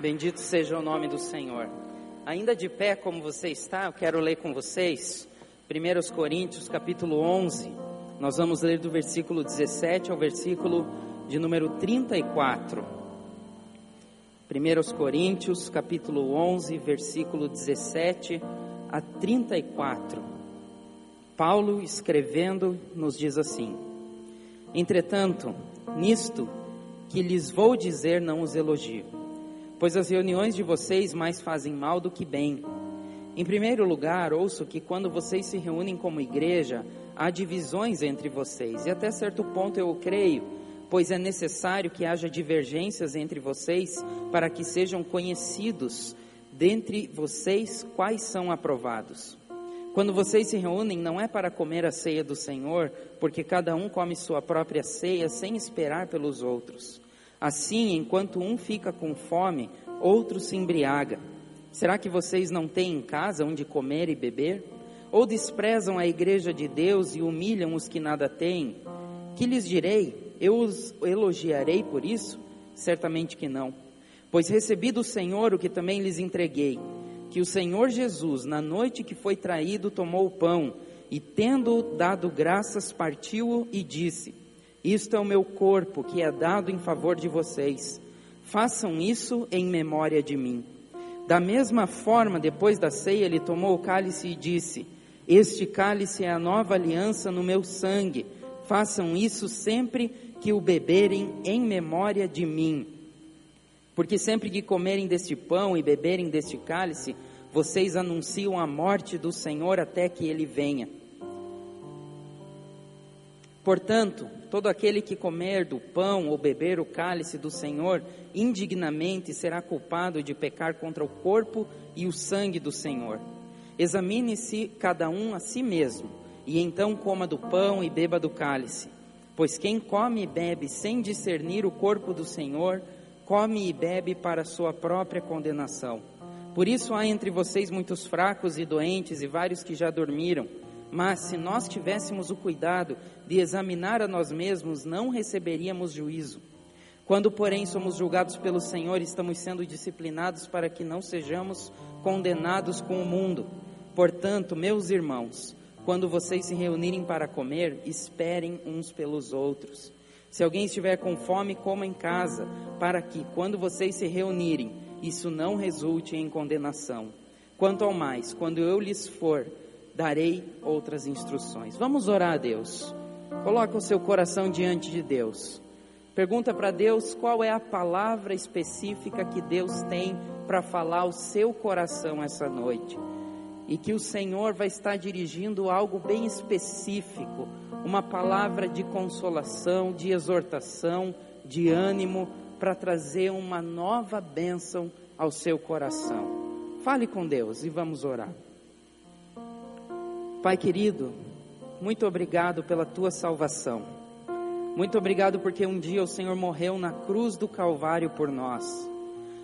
Bendito seja o nome do Senhor. Ainda de pé como você está, eu quero ler com vocês 1 Coríntios capítulo 11. Nós vamos ler do versículo 17 ao versículo de número 34. 1 Coríntios capítulo 11, versículo 17 a 34. Paulo escrevendo nos diz assim: Entretanto, nisto que lhes vou dizer não os elogio pois as reuniões de vocês mais fazem mal do que bem. Em primeiro lugar, ouço que quando vocês se reúnem como igreja, há divisões entre vocês, e até certo ponto eu creio, pois é necessário que haja divergências entre vocês para que sejam conhecidos dentre vocês quais são aprovados. Quando vocês se reúnem, não é para comer a ceia do Senhor, porque cada um come sua própria ceia sem esperar pelos outros. Assim, enquanto um fica com fome, outro se embriaga. Será que vocês não têm em casa onde comer e beber? Ou desprezam a igreja de Deus e humilham os que nada têm? Que lhes direi? Eu os elogiarei por isso? Certamente que não. Pois recebi do Senhor o que também lhes entreguei: que o Senhor Jesus, na noite que foi traído, tomou o pão e, tendo dado graças, partiu-o e disse: isto é o meu corpo que é dado em favor de vocês. Façam isso em memória de mim. Da mesma forma, depois da ceia, ele tomou o cálice e disse: Este cálice é a nova aliança no meu sangue. Façam isso sempre que o beberem em memória de mim. Porque sempre que comerem deste pão e beberem deste cálice, vocês anunciam a morte do Senhor até que ele venha. Portanto, todo aquele que comer do pão ou beber o cálice do Senhor indignamente será culpado de pecar contra o corpo e o sangue do Senhor. Examine-se cada um a si mesmo, e então coma do pão e beba do cálice. Pois quem come e bebe sem discernir o corpo do Senhor, come e bebe para sua própria condenação. Por isso há entre vocês muitos fracos e doentes e vários que já dormiram. Mas se nós tivéssemos o cuidado de examinar a nós mesmos, não receberíamos juízo. Quando, porém, somos julgados pelo Senhor, estamos sendo disciplinados para que não sejamos condenados com o mundo. Portanto, meus irmãos, quando vocês se reunirem para comer, esperem uns pelos outros. Se alguém estiver com fome, coma em casa, para que, quando vocês se reunirem, isso não resulte em condenação. Quanto ao mais, quando eu lhes for darei outras instruções. Vamos orar a Deus. Coloca o seu coração diante de Deus. Pergunta para Deus qual é a palavra específica que Deus tem para falar ao seu coração essa noite. E que o Senhor vai estar dirigindo algo bem específico, uma palavra de consolação, de exortação, de ânimo, para trazer uma nova bênção ao seu coração. Fale com Deus e vamos orar. Pai querido, muito obrigado pela tua salvação. Muito obrigado porque um dia o Senhor morreu na cruz do Calvário por nós.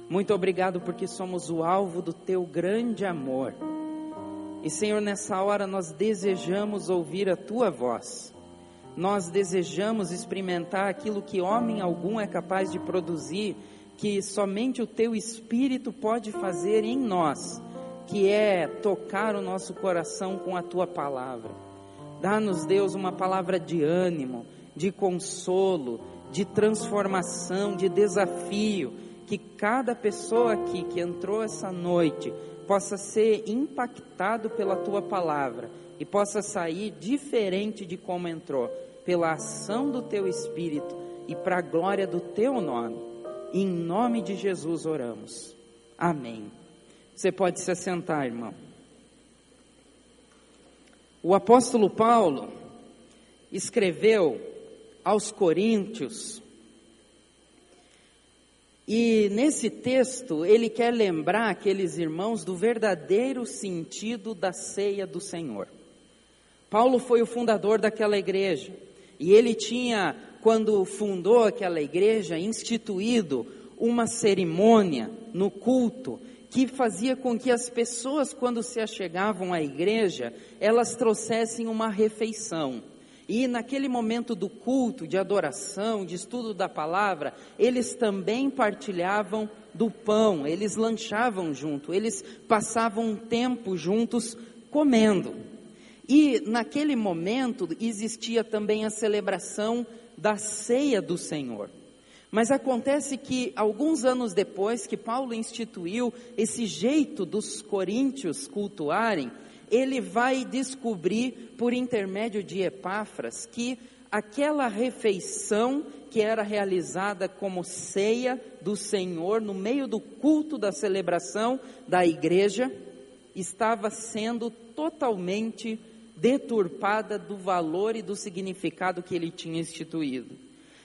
Muito obrigado porque somos o alvo do teu grande amor. E Senhor, nessa hora nós desejamos ouvir a tua voz. Nós desejamos experimentar aquilo que homem algum é capaz de produzir, que somente o teu espírito pode fazer em nós que é tocar o nosso coração com a tua palavra. Dá-nos, Deus, uma palavra de ânimo, de consolo, de transformação, de desafio, que cada pessoa aqui que entrou essa noite possa ser impactado pela tua palavra e possa sair diferente de como entrou, pela ação do teu espírito e para a glória do teu nome. Em nome de Jesus oramos. Amém. Você pode se assentar, irmão. O apóstolo Paulo escreveu aos Coríntios, e nesse texto ele quer lembrar aqueles irmãos do verdadeiro sentido da ceia do Senhor. Paulo foi o fundador daquela igreja, e ele tinha, quando fundou aquela igreja, instituído uma cerimônia no culto que fazia com que as pessoas, quando se achegavam à igreja, elas trouxessem uma refeição. E naquele momento do culto, de adoração, de estudo da palavra, eles também partilhavam do pão, eles lanchavam junto, eles passavam um tempo juntos comendo. E naquele momento existia também a celebração da ceia do Senhor. Mas acontece que alguns anos depois que Paulo instituiu esse jeito dos coríntios cultuarem, ele vai descobrir por intermédio de Epáfras que aquela refeição que era realizada como ceia do Senhor no meio do culto da celebração da igreja estava sendo totalmente deturpada do valor e do significado que ele tinha instituído.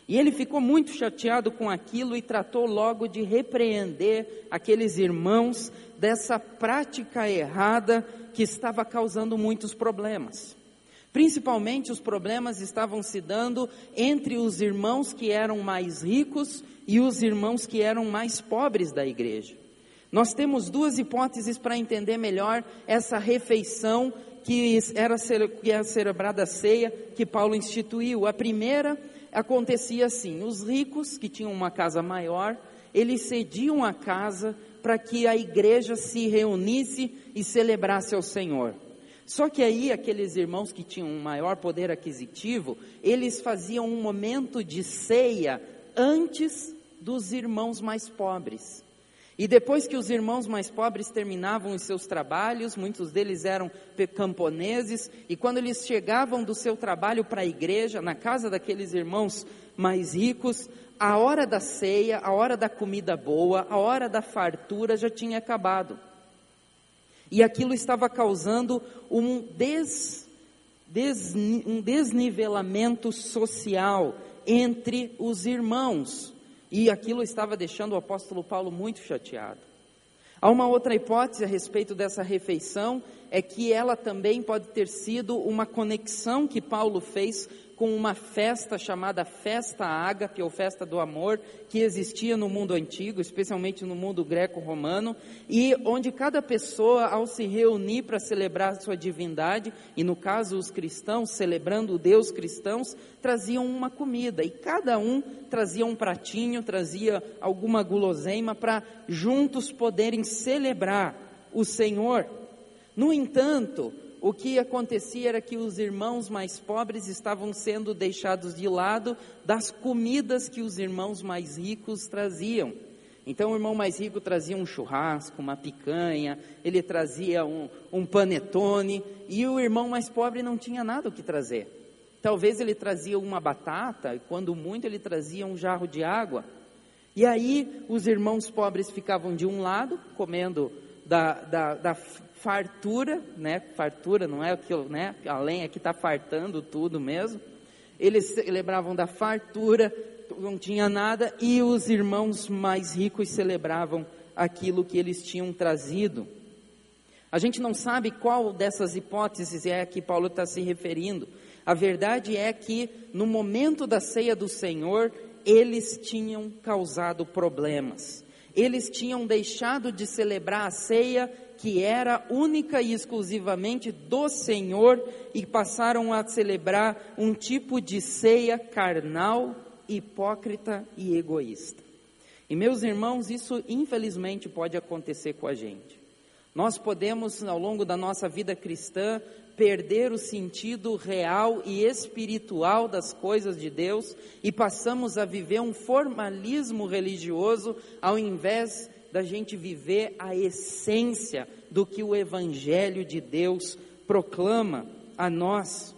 E ele ficou muito chateado com aquilo e tratou logo de repreender aqueles irmãos dessa prática errada que estava causando muitos problemas. Principalmente os problemas estavam se dando entre os irmãos que eram mais ricos e os irmãos que eram mais pobres da igreja. Nós temos duas hipóteses para entender melhor essa refeição que era, que era celebrada a ceia que Paulo instituiu. A primeira acontecia assim: os ricos que tinham uma casa maior, eles cediam a casa para que a igreja se reunisse e celebrasse ao Senhor. Só que aí aqueles irmãos que tinham um maior poder aquisitivo, eles faziam um momento de ceia antes dos irmãos mais pobres. E depois que os irmãos mais pobres terminavam os seus trabalhos, muitos deles eram camponeses, e quando eles chegavam do seu trabalho para a igreja, na casa daqueles irmãos mais ricos, a hora da ceia, a hora da comida boa, a hora da fartura já tinha acabado. E aquilo estava causando um, des, des, um desnivelamento social entre os irmãos. E aquilo estava deixando o apóstolo Paulo muito chateado. Há uma outra hipótese a respeito dessa refeição, é que ela também pode ter sido uma conexão que Paulo fez com uma festa chamada Festa Ágape, ou Festa do Amor, que existia no mundo antigo, especialmente no mundo greco-romano, e onde cada pessoa, ao se reunir para celebrar sua divindade, e no caso os cristãos, celebrando o Deus cristãos, traziam uma comida, e cada um trazia um pratinho, trazia alguma guloseima para juntos poderem celebrar o Senhor. No entanto, o que acontecia era que os irmãos mais pobres estavam sendo deixados de lado das comidas que os irmãos mais ricos traziam. Então o irmão mais rico trazia um churrasco, uma picanha, ele trazia um, um panetone, e o irmão mais pobre não tinha nada o que trazer. Talvez ele trazia uma batata, e quando muito ele trazia um jarro de água. E aí os irmãos pobres ficavam de um lado, comendo da, da, da fartura, né? Fartura não é aquilo, né? Além aqui está fartando tudo mesmo. Eles celebravam da fartura, não tinha nada, e os irmãos mais ricos celebravam aquilo que eles tinham trazido. A gente não sabe qual dessas hipóteses é a que Paulo está se referindo. A verdade é que no momento da ceia do Senhor, eles tinham causado problemas. Eles tinham deixado de celebrar a ceia que era única e exclusivamente do Senhor e passaram a celebrar um tipo de ceia carnal, hipócrita e egoísta. E meus irmãos, isso infelizmente pode acontecer com a gente. Nós podemos, ao longo da nossa vida cristã, perder o sentido real e espiritual das coisas de Deus e passamos a viver um formalismo religioso ao invés da gente viver a essência do que o Evangelho de Deus proclama a nós.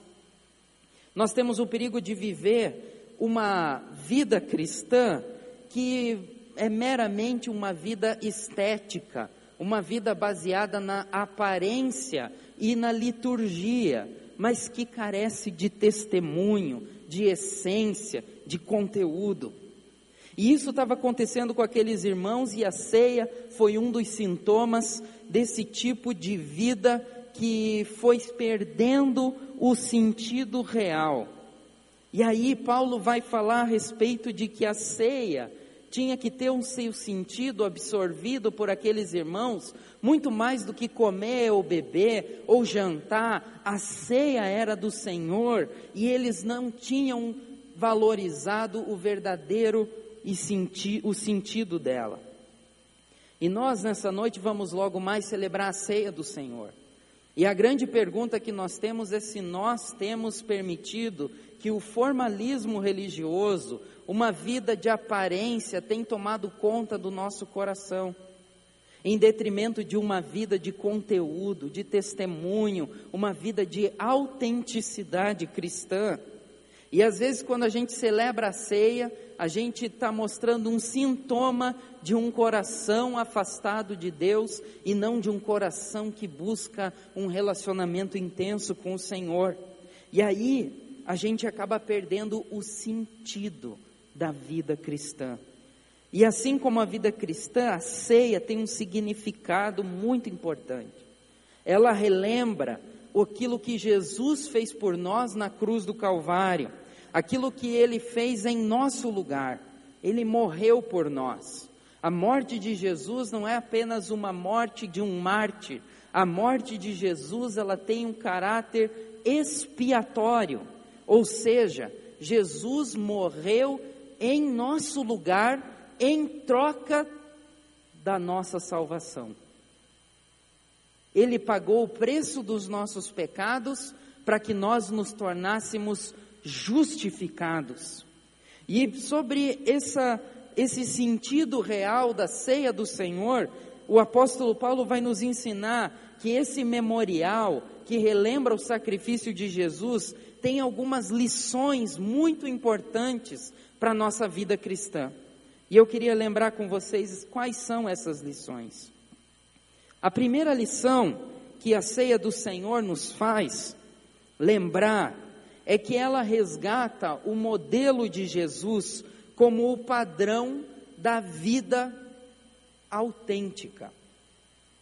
Nós temos o perigo de viver uma vida cristã que é meramente uma vida estética, uma vida baseada na aparência e na liturgia, mas que carece de testemunho, de essência, de conteúdo. E isso estava acontecendo com aqueles irmãos, e a ceia foi um dos sintomas desse tipo de vida que foi perdendo o sentido real. E aí Paulo vai falar a respeito de que a ceia tinha que ter um seu sentido absorvido por aqueles irmãos, muito mais do que comer ou beber ou jantar, a ceia era do Senhor e eles não tinham valorizado o verdadeiro e senti, o sentido dela. E nós nessa noite vamos logo mais celebrar a ceia do Senhor. E a grande pergunta que nós temos é se nós temos permitido que o formalismo religioso, uma vida de aparência, tem tomado conta do nosso coração, em detrimento de uma vida de conteúdo, de testemunho, uma vida de autenticidade cristã. E às vezes, quando a gente celebra a ceia, a gente está mostrando um sintoma de um coração afastado de Deus e não de um coração que busca um relacionamento intenso com o Senhor. E aí a gente acaba perdendo o sentido da vida cristã. E assim como a vida cristã, a ceia tem um significado muito importante. Ela relembra aquilo que Jesus fez por nós na cruz do Calvário aquilo que ele fez em nosso lugar. Ele morreu por nós. A morte de Jesus não é apenas uma morte de um mártir. A morte de Jesus, ela tem um caráter expiatório. Ou seja, Jesus morreu em nosso lugar em troca da nossa salvação. Ele pagou o preço dos nossos pecados para que nós nos tornássemos justificados. E sobre essa, esse sentido real da ceia do Senhor, o apóstolo Paulo vai nos ensinar que esse memorial, que relembra o sacrifício de Jesus, tem algumas lições muito importantes para a nossa vida cristã. E eu queria lembrar com vocês quais são essas lições. A primeira lição que a ceia do Senhor nos faz lembrar é que ela resgata o modelo de Jesus como o padrão da vida autêntica.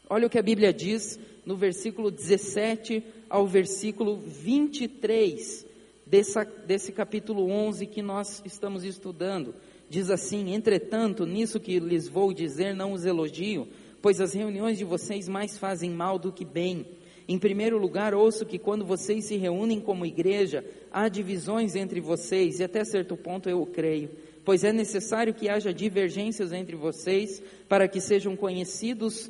Olha o que a Bíblia diz no versículo 17 ao versículo 23 dessa, desse capítulo 11 que nós estamos estudando. Diz assim: Entretanto, nisso que lhes vou dizer, não os elogio, pois as reuniões de vocês mais fazem mal do que bem. Em primeiro lugar, ouço que quando vocês se reúnem como igreja, há divisões entre vocês, e até certo ponto eu creio, pois é necessário que haja divergências entre vocês, para que sejam conhecidos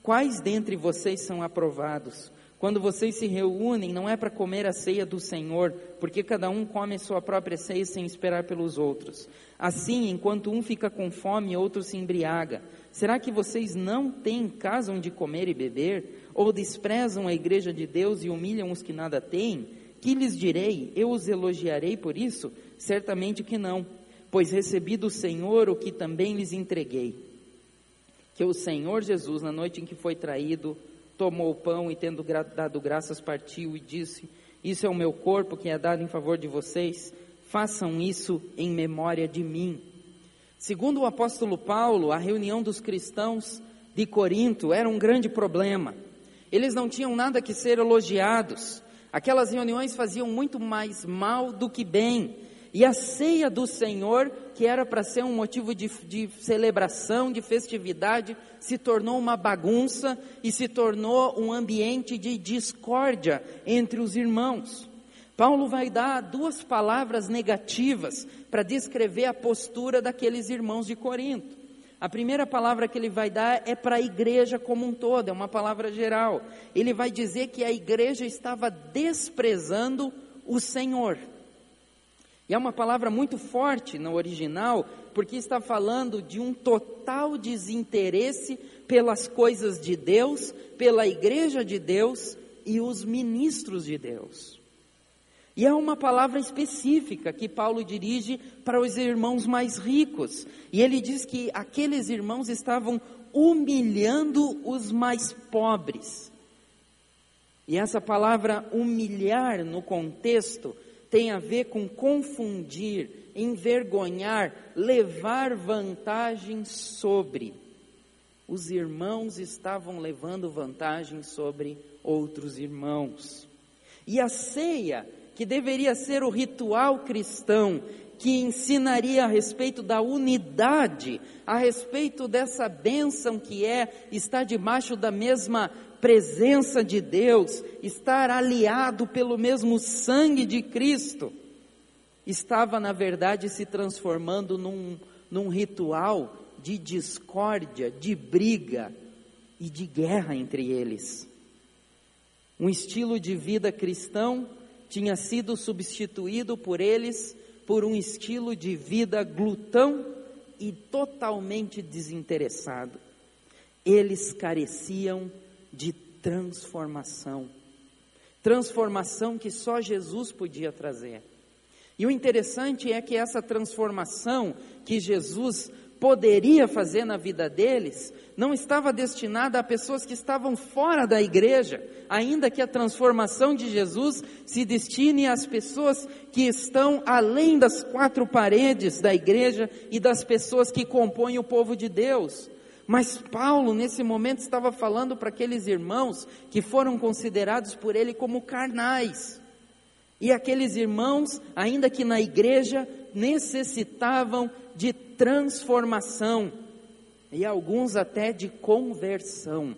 quais dentre vocês são aprovados. Quando vocês se reúnem, não é para comer a ceia do Senhor, porque cada um come sua própria ceia sem esperar pelos outros. Assim, enquanto um fica com fome, outro se embriaga. Será que vocês não têm casa onde comer e beber? Ou desprezam a igreja de Deus e humilham os que nada têm? Que lhes direi? Eu os elogiarei por isso? Certamente que não, pois recebi do Senhor o que também lhes entreguei. Que o Senhor Jesus, na noite em que foi traído, tomou o pão e, tendo dado graças, partiu e disse: Isso é o meu corpo que é dado em favor de vocês, façam isso em memória de mim. Segundo o apóstolo Paulo, a reunião dos cristãos de Corinto era um grande problema. Eles não tinham nada que ser elogiados. Aquelas reuniões faziam muito mais mal do que bem. E a ceia do Senhor, que era para ser um motivo de, de, celebração, de festividade, se tornou uma bagunça e se tornou um ambiente de discórdia entre os irmãos. Paulo vai dar duas palavras negativas para descrever a postura daqueles irmãos de Corinto. A primeira palavra que ele vai dar é para a igreja como um todo, é uma palavra geral. Ele vai dizer que a igreja estava desprezando o Senhor. E é uma palavra muito forte no original, porque está falando de um total desinteresse pelas coisas de Deus, pela igreja de Deus e os ministros de Deus. E é uma palavra específica que Paulo dirige para os irmãos mais ricos. E ele diz que aqueles irmãos estavam humilhando os mais pobres. E essa palavra humilhar no contexto tem a ver com confundir, envergonhar, levar vantagem sobre. Os irmãos estavam levando vantagem sobre outros irmãos. E a ceia que deveria ser o ritual cristão que ensinaria a respeito da unidade, a respeito dessa bênção que é estar debaixo da mesma presença de Deus, estar aliado pelo mesmo sangue de Cristo, estava na verdade se transformando num, num ritual de discórdia, de briga e de guerra entre eles. Um estilo de vida cristão tinha sido substituído por eles por um estilo de vida glutão e totalmente desinteressado. Eles careciam de transformação. Transformação que só Jesus podia trazer. E o interessante é que essa transformação que Jesus poderia fazer na vida deles não estava destinada a pessoas que estavam fora da igreja, ainda que a transformação de Jesus se destine às pessoas que estão além das quatro paredes da igreja e das pessoas que compõem o povo de Deus. Mas Paulo, nesse momento, estava falando para aqueles irmãos que foram considerados por ele como carnais. E aqueles irmãos, ainda que na igreja, necessitavam de transformação e alguns até de conversão.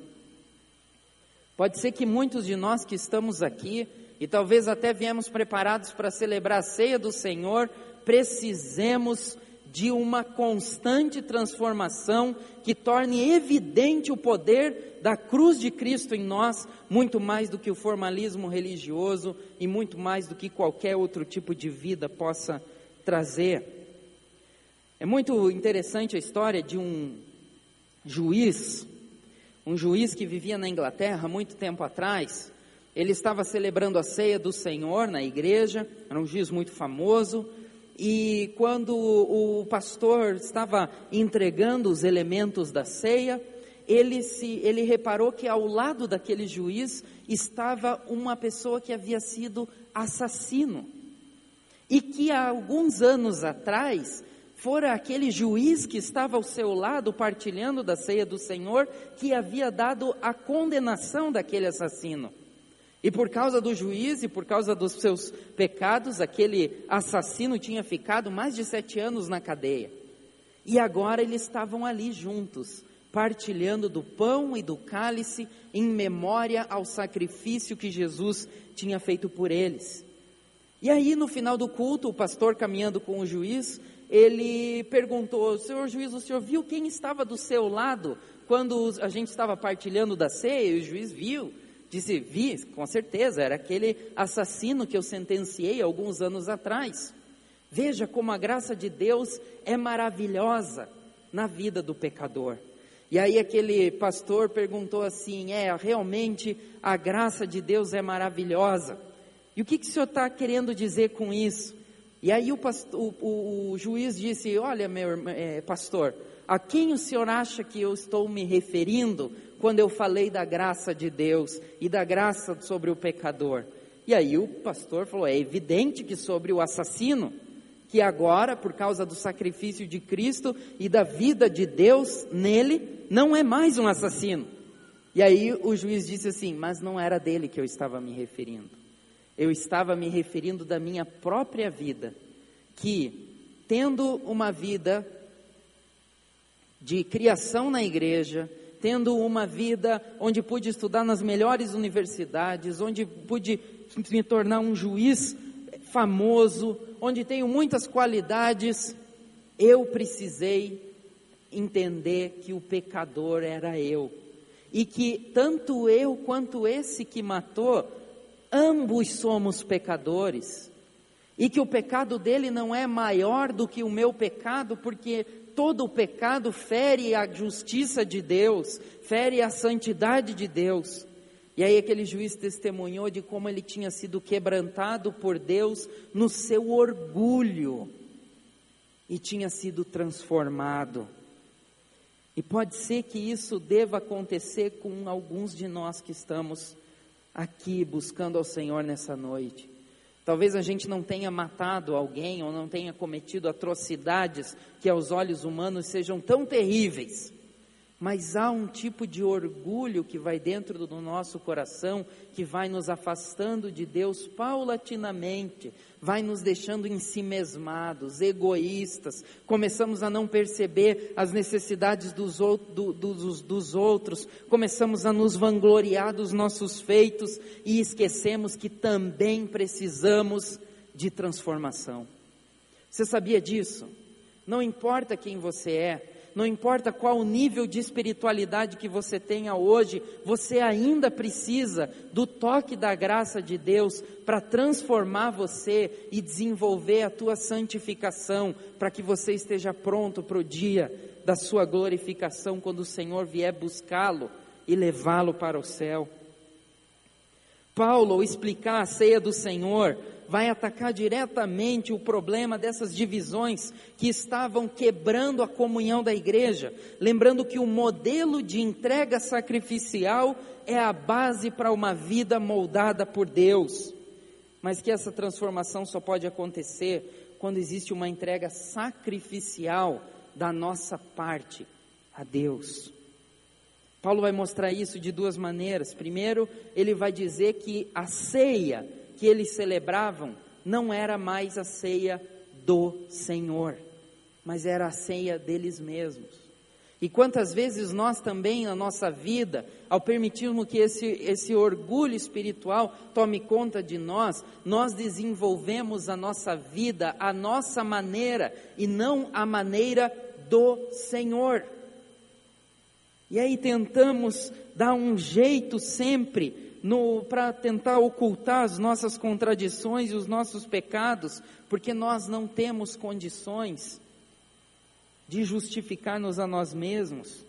Pode ser que muitos de nós que estamos aqui, e talvez até viemos preparados para celebrar a ceia do Senhor, precisemos de uma constante transformação que torne evidente o poder da cruz de Cristo em nós, muito mais do que o formalismo religioso e muito mais do que qualquer outro tipo de vida possa trazer. É muito interessante a história de um juiz, um juiz que vivia na Inglaterra muito tempo atrás. Ele estava celebrando a ceia do Senhor na igreja, era um juiz muito famoso. E quando o pastor estava entregando os elementos da ceia, ele, se, ele reparou que ao lado daquele juiz estava uma pessoa que havia sido assassino. E que há alguns anos atrás fora aquele juiz que estava ao seu lado partilhando da ceia do Senhor que havia dado a condenação daquele assassino. E por causa do juiz e por causa dos seus pecados, aquele assassino tinha ficado mais de sete anos na cadeia. E agora eles estavam ali juntos, partilhando do pão e do cálice em memória ao sacrifício que Jesus tinha feito por eles. E aí, no final do culto, o pastor caminhando com o juiz, ele perguntou: Senhor juiz, o senhor viu quem estava do seu lado quando a gente estava partilhando da ceia? E o juiz viu. Disse: Vi, com certeza, era aquele assassino que eu sentenciei alguns anos atrás. Veja como a graça de Deus é maravilhosa na vida do pecador. E aí aquele pastor perguntou assim: É, realmente a graça de Deus é maravilhosa. E o que, que o senhor está querendo dizer com isso? E aí o, pastor, o, o juiz disse: Olha, meu é, pastor, a quem o senhor acha que eu estou me referindo quando eu falei da graça de Deus e da graça sobre o pecador? E aí o pastor falou: É evidente que sobre o assassino, que agora, por causa do sacrifício de Cristo e da vida de Deus nele, não é mais um assassino. E aí o juiz disse assim: Mas não era dele que eu estava me referindo. Eu estava me referindo da minha própria vida, que, tendo uma vida de criação na igreja, tendo uma vida onde pude estudar nas melhores universidades, onde pude me tornar um juiz famoso, onde tenho muitas qualidades, eu precisei entender que o pecador era eu. E que tanto eu quanto esse que matou ambos somos pecadores, e que o pecado dele não é maior do que o meu pecado, porque todo o pecado fere a justiça de Deus, fere a santidade de Deus. E aí aquele juiz testemunhou de como ele tinha sido quebrantado por Deus no seu orgulho e tinha sido transformado. E pode ser que isso deva acontecer com alguns de nós que estamos aqui buscando ao Senhor nessa noite. Talvez a gente não tenha matado alguém ou não tenha cometido atrocidades que aos olhos humanos sejam tão terríveis, mas há um tipo de orgulho que vai dentro do nosso coração, que vai nos afastando de Deus paulatinamente, vai nos deixando ensimesmados, egoístas, começamos a não perceber as necessidades dos, do, dos, dos outros, começamos a nos vangloriar dos nossos feitos e esquecemos que também precisamos de transformação. Você sabia disso? Não importa quem você é, não importa qual o nível de espiritualidade que você tenha hoje, você ainda precisa do toque da graça de Deus para transformar você e desenvolver a tua santificação, para que você esteja pronto para o dia da sua glorificação, quando o Senhor vier buscá-lo e levá-lo para o céu. Paulo, ao explicar a ceia do Senhor, vai atacar diretamente o problema dessas divisões que estavam quebrando a comunhão da igreja, lembrando que o modelo de entrega sacrificial é a base para uma vida moldada por Deus, mas que essa transformação só pode acontecer quando existe uma entrega sacrificial da nossa parte a Deus. Paulo vai mostrar isso de duas maneiras. Primeiro, ele vai dizer que a ceia que eles celebravam não era mais a ceia do Senhor, mas era a ceia deles mesmos. E quantas vezes nós também na nossa vida, ao permitirmos que esse, esse orgulho espiritual tome conta de nós, nós desenvolvemos a nossa vida, a nossa maneira e não a maneira do Senhor. E aí tentamos dar um jeito sempre para tentar ocultar as nossas contradições e os nossos pecados, porque nós não temos condições de justificar-nos a nós mesmos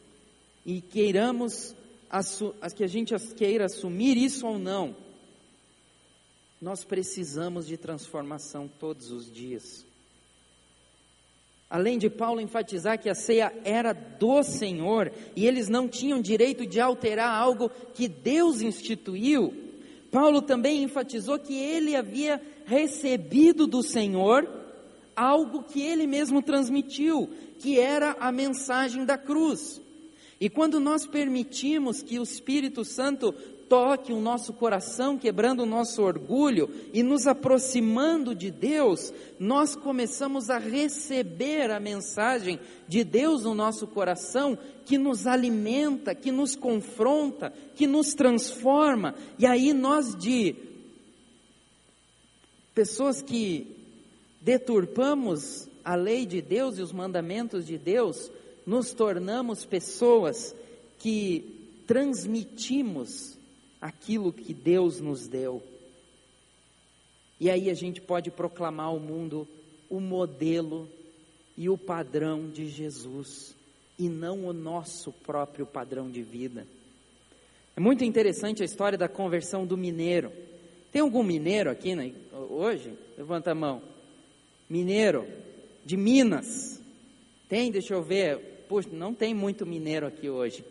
e queiramos que a gente queira assumir isso ou não. Nós precisamos de transformação todos os dias. Além de Paulo enfatizar que a ceia era do Senhor e eles não tinham direito de alterar algo que Deus instituiu, Paulo também enfatizou que ele havia recebido do Senhor algo que ele mesmo transmitiu, que era a mensagem da cruz. E quando nós permitimos que o Espírito Santo toque o nosso coração, quebrando o nosso orgulho e nos aproximando de Deus, nós começamos a receber a mensagem de Deus no nosso coração, que nos alimenta, que nos confronta, que nos transforma. E aí nós de pessoas que deturpamos a lei de Deus e os mandamentos de Deus, nos tornamos pessoas que transmitimos aquilo que Deus nos deu. E aí a gente pode proclamar ao mundo o modelo e o padrão de Jesus, e não o nosso próprio padrão de vida. É muito interessante a história da conversão do mineiro. Tem algum mineiro aqui né, hoje? Levanta a mão. Mineiro de Minas. Tem? Deixa eu ver. Puxa, não tem muito mineiro aqui hoje.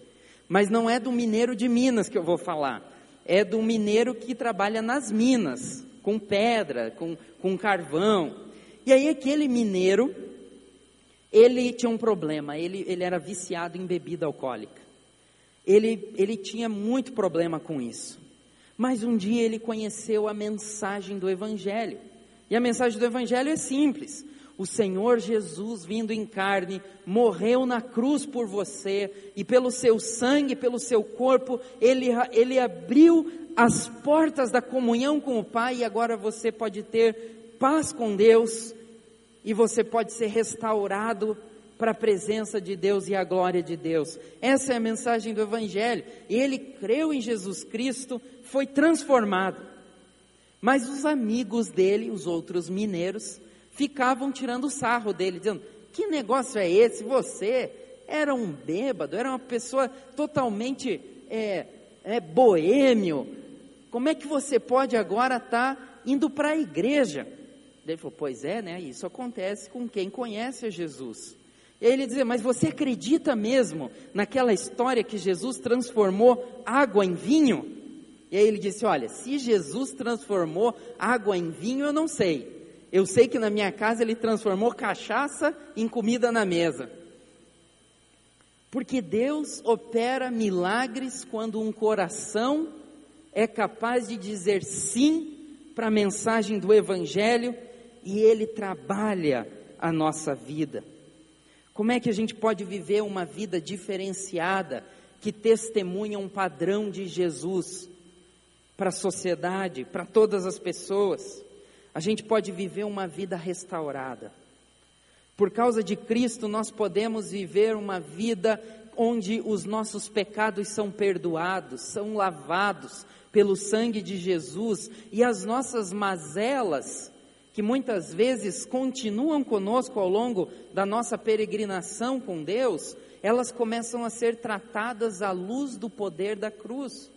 Mas não é do mineiro de Minas que eu vou falar é do mineiro que trabalha nas minas, com pedra, com, com carvão. E aí aquele mineiro, ele tinha um problema, ele, ele era viciado em bebida alcoólica. Ele, ele tinha muito problema com isso. Mas um dia ele conheceu a mensagem do Evangelho. E a mensagem do Evangelho é simples: o Senhor Jesus, vindo em carne, morreu na cruz por você, e pelo seu sangue, pelo seu corpo, ele, ele abriu as portas da comunhão com o Pai, e agora você pode ter paz com Deus, e você pode ser restaurado para a presença de Deus e a glória de Deus. Essa é a mensagem do Evangelho. Ele creu em Jesus Cristo, foi transformado. Mas os amigos dele, os outros mineiros, ficavam tirando sarro dele, dizendo: Que negócio é esse? Você era um bêbado, era uma pessoa totalmente é, é, boêmio. Como é que você pode agora estar tá indo para a igreja? Ele falou: Pois é, né? Isso acontece com quem conhece a Jesus. E ele dizia: Mas você acredita mesmo naquela história que Jesus transformou água em vinho? E aí ele disse: Olha, se Jesus transformou água em vinho, eu não sei. Eu sei que na minha casa ele transformou cachaça em comida na mesa. Porque Deus opera milagres quando um coração é capaz de dizer sim para a mensagem do Evangelho e Ele trabalha a nossa vida. Como é que a gente pode viver uma vida diferenciada que testemunha um padrão de Jesus para a sociedade, para todas as pessoas? A gente pode viver uma vida restaurada. Por causa de Cristo, nós podemos viver uma vida onde os nossos pecados são perdoados, são lavados pelo sangue de Jesus e as nossas mazelas, que muitas vezes continuam conosco ao longo da nossa peregrinação com Deus, elas começam a ser tratadas à luz do poder da cruz.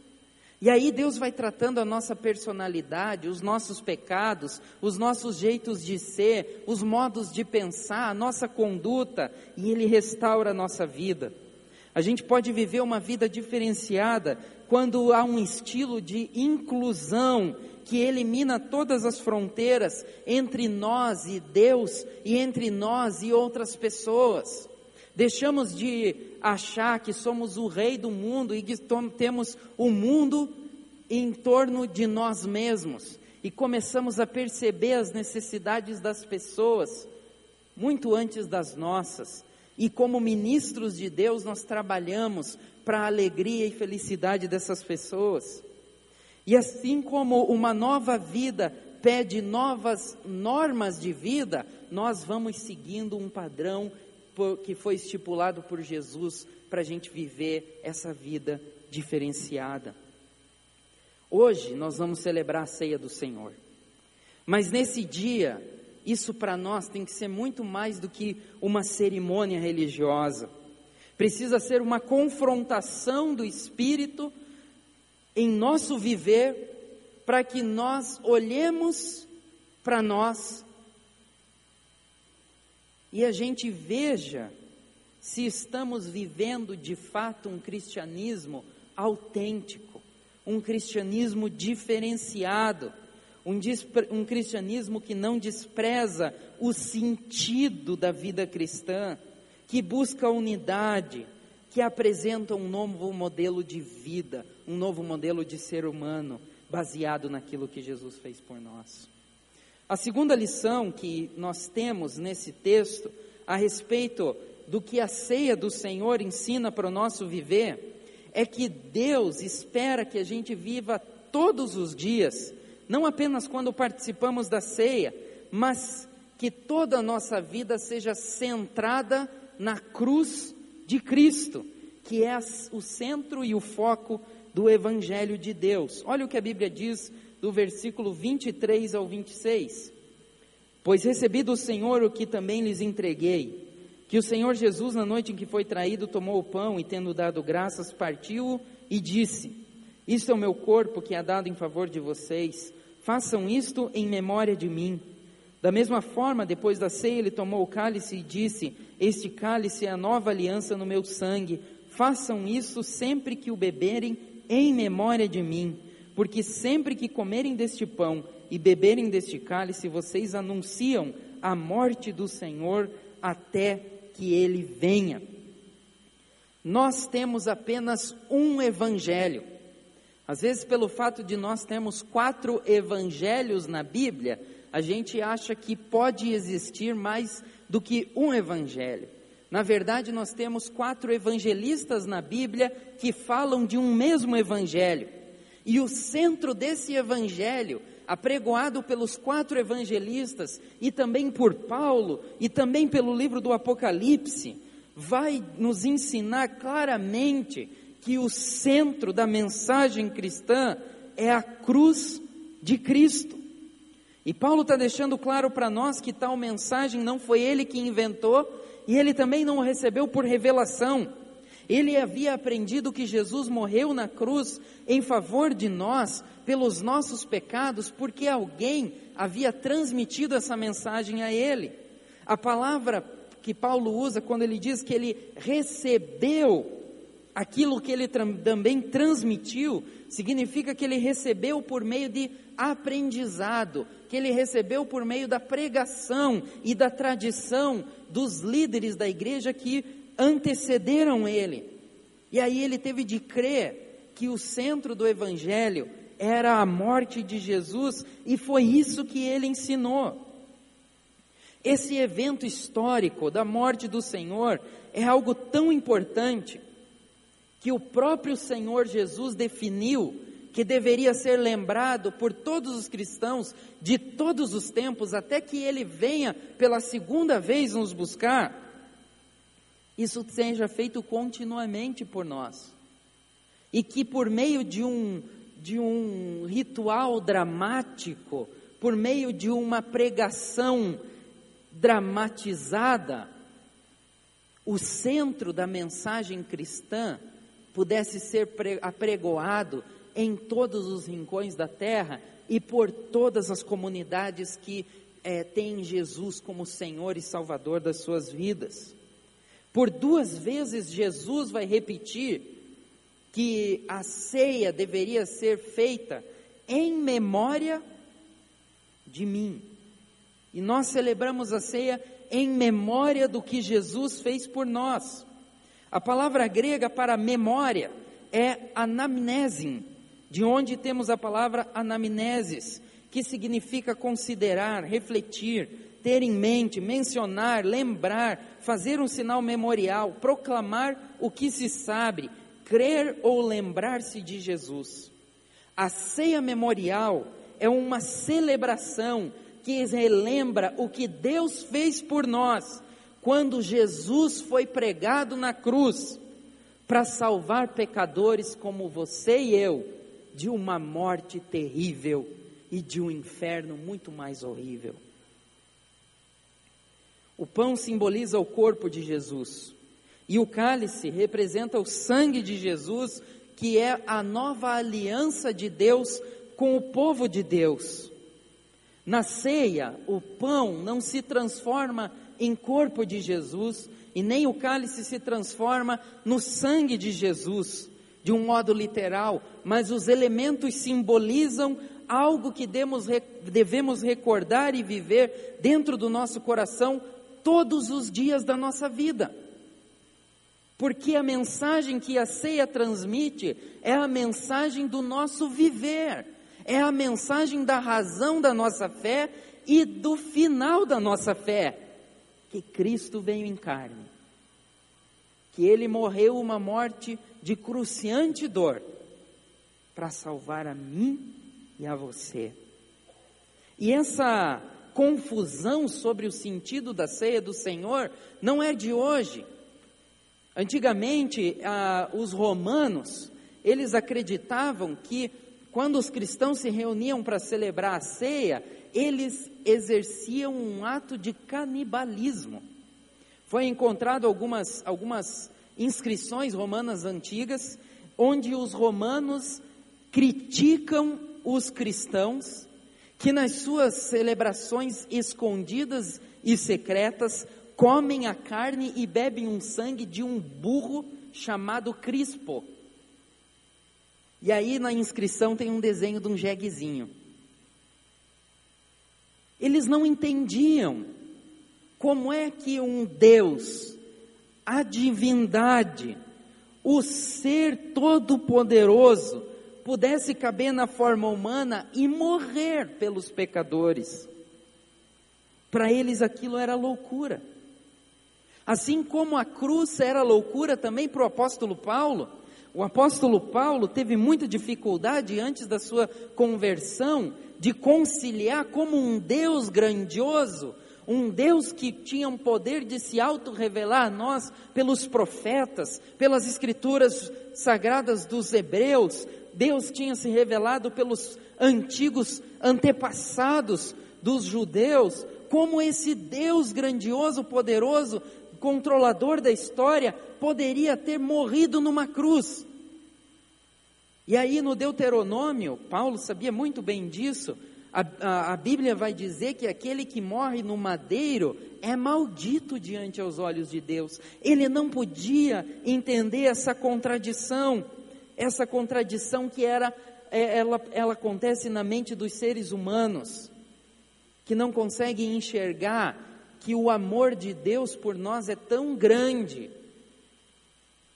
E aí Deus vai tratando a nossa personalidade, os nossos pecados, os nossos jeitos de ser, os modos de pensar, a nossa conduta, e Ele restaura a nossa vida. A gente pode viver uma vida diferenciada quando há um estilo de inclusão que elimina todas as fronteiras entre nós e Deus e entre nós e outras pessoas. Deixamos de achar que somos o rei do mundo e que temos o mundo em torno de nós mesmos e começamos a perceber as necessidades das pessoas muito antes das nossas. E como ministros de Deus, nós trabalhamos para a alegria e felicidade dessas pessoas. E assim como uma nova vida pede novas normas de vida, nós vamos seguindo um padrão que foi estipulado por Jesus para a gente viver essa vida diferenciada. Hoje nós vamos celebrar a ceia do Senhor, mas nesse dia, isso para nós tem que ser muito mais do que uma cerimônia religiosa, precisa ser uma confrontação do Espírito em nosso viver, para que nós olhemos para nós e a gente veja se estamos vivendo de fato um cristianismo autêntico, um cristianismo diferenciado, um, um, cristianismo que não despreza o sentido da vida cristã, que busca unidade, que apresenta um novo modelo de vida, um novo modelo de ser humano, baseado naquilo que Jesus fez por nós. A segunda lição que nós temos nesse texto a respeito do que a ceia do Senhor ensina para o nosso viver é que Deus espera que a gente viva todos os dias, não apenas quando participamos da ceia, mas que toda a nossa vida seja centrada na cruz de Cristo, que é o centro e o foco do Evangelho de Deus. Olha o que a Bíblia diz do versículo 23 ao 26. Pois recebi do Senhor o que também lhes entreguei, que o Senhor Jesus, na noite em que foi traído, tomou o pão e, tendo dado graças, partiu-o e disse: Isto é o meu corpo que é dado em favor de vocês, façam isto em memória de mim. Da mesma forma, depois da ceia, ele tomou o cálice e disse: Este cálice é a nova aliança no meu sangue, façam isso sempre que o beberem em memória de mim porque sempre que comerem deste pão e beberem deste cálice, vocês anunciam a morte do Senhor até que ele venha. Nós temos apenas um evangelho. Às vezes, pelo fato de nós termos quatro evangelhos na Bíblia, a gente acha que pode existir mais do que um evangelho. Na verdade, nós temos quatro evangelistas na Bíblia que falam de um mesmo evangelho. E o centro desse evangelho, apregoado pelos quatro evangelistas, e também por Paulo, e também pelo livro do Apocalipse, vai nos ensinar claramente que o centro da mensagem cristã é a cruz de Cristo. E Paulo está deixando claro para nós que tal mensagem não foi ele que inventou, e ele também não recebeu por revelação. Ele havia aprendido que Jesus morreu na cruz em favor de nós, pelos nossos pecados, porque alguém havia transmitido essa mensagem a ele. A palavra que Paulo usa quando ele diz que ele recebeu aquilo que ele também transmitiu, significa que ele recebeu por meio de aprendizado, que ele recebeu por meio da pregação e da tradição dos líderes da igreja que antecederam ele. E aí ele teve de crer que o centro do evangelho era a morte de Jesus e foi isso que ele ensinou. Esse evento histórico da morte do Senhor é algo tão importante que o próprio Senhor Jesus definiu que deveria ser lembrado por todos os cristãos de todos os tempos, até que ele venha pela segunda vez nos buscar, isso seja feito continuamente por nós. E que por meio de um, de um ritual dramático, por meio de uma pregação dramatizada, o centro da mensagem cristã pudesse ser apregoado em todos os rincões da terra e por todas as comunidades que é, têm Jesus como Senhor e Salvador das suas vidas. Por duas vezes Jesus vai repetir que a ceia deveria ser feita em memória de mim. E nós celebramos a ceia em memória do que Jesus fez por nós. A palavra grega para memória é anamnesin, de onde temos a palavra anamnesis, que significa considerar, refletir, ter em mente, mencionar, lembrar, fazer um sinal memorial, proclamar o que se sabe, crer ou lembrar-se de Jesus. A ceia memorial é uma celebração que relembra o que Deus fez por nós quando Jesus foi pregado na cruz para salvar pecadores como você e eu de uma morte terrível e de um inferno muito mais horrível. O pão simboliza o corpo de Jesus e o cálice representa o sangue de Jesus, que é a nova aliança de Deus com o povo de Deus. Na ceia, o pão não se transforma em corpo de Jesus e nem o cálice se transforma no sangue de Jesus de um modo literal, mas os elementos simbolizam algo que devemos recordar e viver dentro do nosso coração todos os dias da nossa vida. Porque a mensagem que a ceia transmite é a mensagem do nosso viver, é a mensagem da razão da nossa fé e do final da nossa fé, que Cristo veio em carne, que ele morreu uma morte de cruciante dor para salvar a mim e a você. E essa confusão sobre o sentido da ceia do Senhor não é de hoje. Antigamente, ah, os romanos, eles acreditavam que quando os cristãos se reuniam para celebrar a ceia, eles exerciam um ato de canibalismo. Foi encontrado algumas, algumas inscrições romanas antigas, onde os romanos criticam os cristãos que nas suas celebrações escondidas e secretas comem a carne e bebem um sangue de um burro chamado Crispo. E aí na inscrição tem um desenho de um jeguezinho. Eles não entendiam como é que um Deus a divindade, o ser todo-poderoso, pudesse caber na forma humana e morrer pelos pecadores. Para eles aquilo era loucura. Assim como a cruz era loucura também para o apóstolo Paulo, o apóstolo Paulo teve muita dificuldade antes da sua conversão de conciliar como um Deus grandioso um Deus que tinha um poder de se auto-revelar a nós pelos profetas, pelas escrituras sagradas dos hebreus, Deus tinha se revelado pelos antigos antepassados dos judeus, como esse Deus grandioso, poderoso, controlador da história, poderia ter morrido numa cruz. E aí no Deuteronômio, Paulo sabia muito bem disso, a, a, a, Bíblia vai dizer que aquele que morre no madeiro é maldito diante aos olhos de Deus. Ele não podia entender essa contradição, essa contradição que era, é, ela, ela acontece na mente dos seres humanos, que não conseguem enxergar que o amor de Deus por nós é tão grande,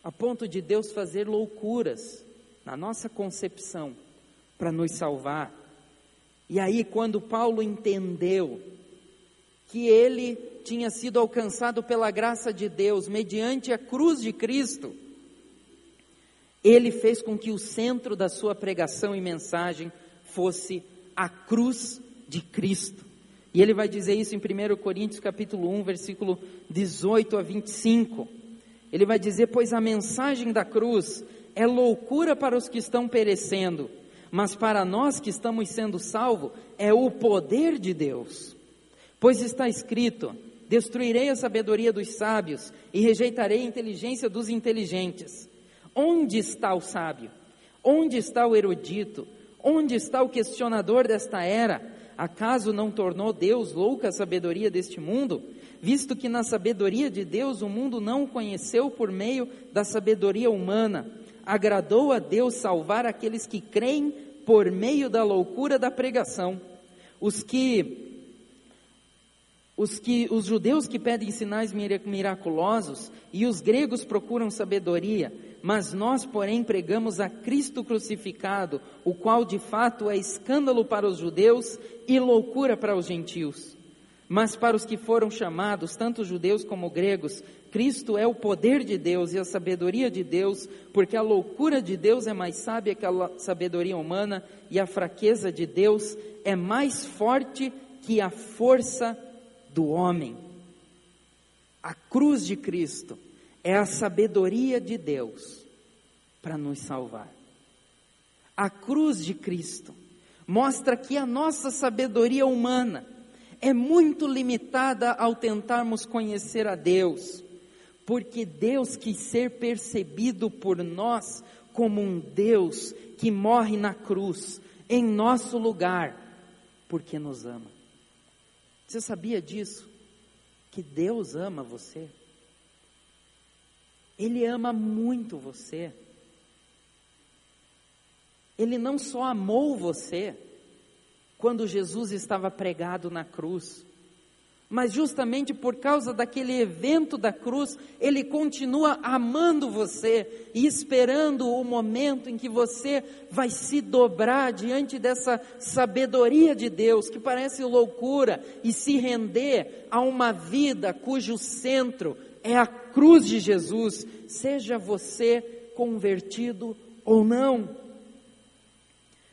a ponto de Deus fazer loucuras na nossa concepção para nos salvar. E aí, quando Paulo entendeu que ele tinha sido alcançado pela graça de Deus mediante a cruz de Cristo, ele fez com que o centro da sua pregação e mensagem fosse a cruz de Cristo. E ele vai dizer isso em 1 Coríntios capítulo 1, versículo 18 a 25. Ele vai dizer: "Pois a mensagem da cruz é loucura para os que estão perecendo, mas para nós que estamos sendo salvos é o poder de Deus. Pois está escrito: Destruirei a sabedoria dos sábios e rejeitarei a inteligência dos inteligentes. Onde está o sábio? Onde está o erudito? Onde está o questionador desta era? Acaso não tornou Deus louca a sabedoria deste mundo? Visto que na sabedoria de Deus o mundo não o conheceu por meio da sabedoria humana, agradou a Deus salvar aqueles que creem por meio da loucura da pregação. Os que os que os judeus que pedem sinais miraculosos e os gregos procuram sabedoria, mas nós, porém, pregamos a Cristo crucificado, o qual de fato é escândalo para os judeus e loucura para os gentios. Mas para os que foram chamados, tanto judeus como gregos, Cristo é o poder de Deus e a sabedoria de Deus, porque a loucura de Deus é mais sábia que a sabedoria humana e a fraqueza de Deus é mais forte que a força do homem. A cruz de Cristo é a sabedoria de Deus para nos salvar. A cruz de Cristo mostra que a nossa sabedoria humana é muito limitada ao tentarmos conhecer a Deus, porque Deus quis ser percebido por nós como um Deus que morre na cruz, em nosso lugar, porque nos ama. Você sabia disso? Que Deus ama você? Ele ama muito você. Ele não só amou você quando Jesus estava pregado na cruz, mas justamente por causa daquele evento da cruz, Ele continua amando você e esperando o momento em que você vai se dobrar diante dessa sabedoria de Deus, que parece loucura, e se render a uma vida cujo centro é a cruz de Jesus, seja você convertido ou não.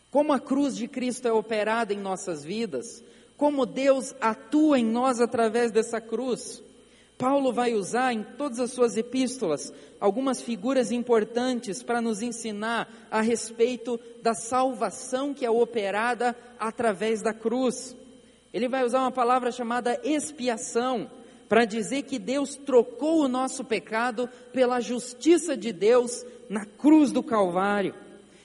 Como a cruz de Cristo é operada em nossas vidas, como Deus atua em nós através dessa cruz. Paulo vai usar em todas as suas epístolas algumas figuras importantes para nos ensinar a respeito da salvação que é operada através da cruz. Ele vai usar uma palavra chamada expiação, para dizer que Deus trocou o nosso pecado pela justiça de Deus na cruz do Calvário.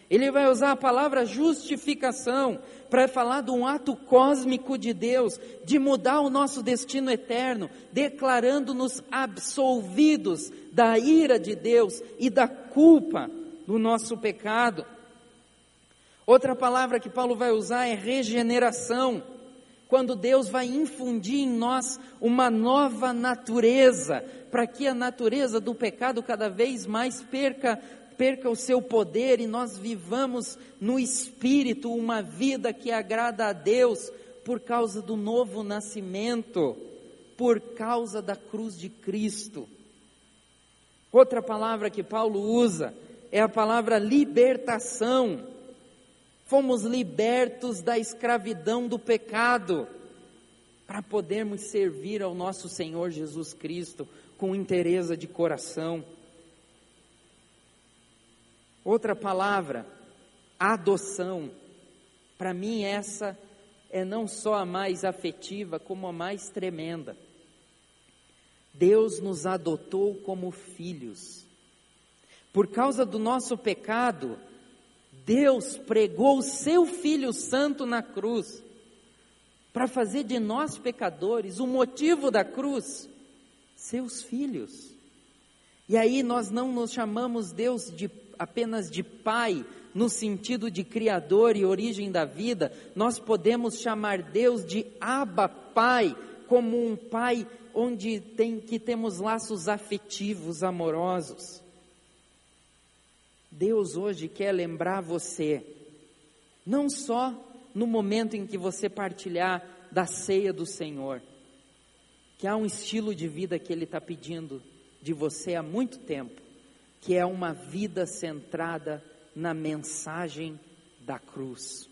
Ele vai usar a palavra justificação para falar de um ato cósmico de Deus, de mudar o nosso destino eterno, declarando-nos absolvidos da ira de Deus e da culpa do nosso pecado. Outra palavra que Paulo vai usar é regeneração quando Deus vai infundir em nós uma nova natureza, para que a natureza do pecado cada vez mais perca perca o seu poder e nós vivamos no espírito uma vida que agrada a Deus por causa do novo nascimento, por causa da cruz de Cristo. Outra palavra que Paulo usa é a palavra libertação fomos libertos da escravidão do pecado, para podermos servir ao nosso Senhor Jesus Cristo com interesse de coração. Outra palavra, adoção. Para mim, essa é não só a mais afetiva, como a mais tremenda. Deus nos adotou como filhos. Por causa do nosso pecado, Deus pregou o seu Filho Santo na cruz, para fazer de nós pecadores o motivo da cruz, seus filhos. E aí nós não nos chamamos Deus de, apenas de Pai, no sentido de Criador e origem da vida, nós podemos chamar Deus de Abba Pai, como um Pai onde tem, que temos laços afetivos, amorosos. Deus hoje quer lembrar você, não só no momento em que você partilhar da ceia do Senhor, que há um estilo de vida que Ele está pedindo de você há muito tempo, que é uma vida centrada na mensagem da cruz.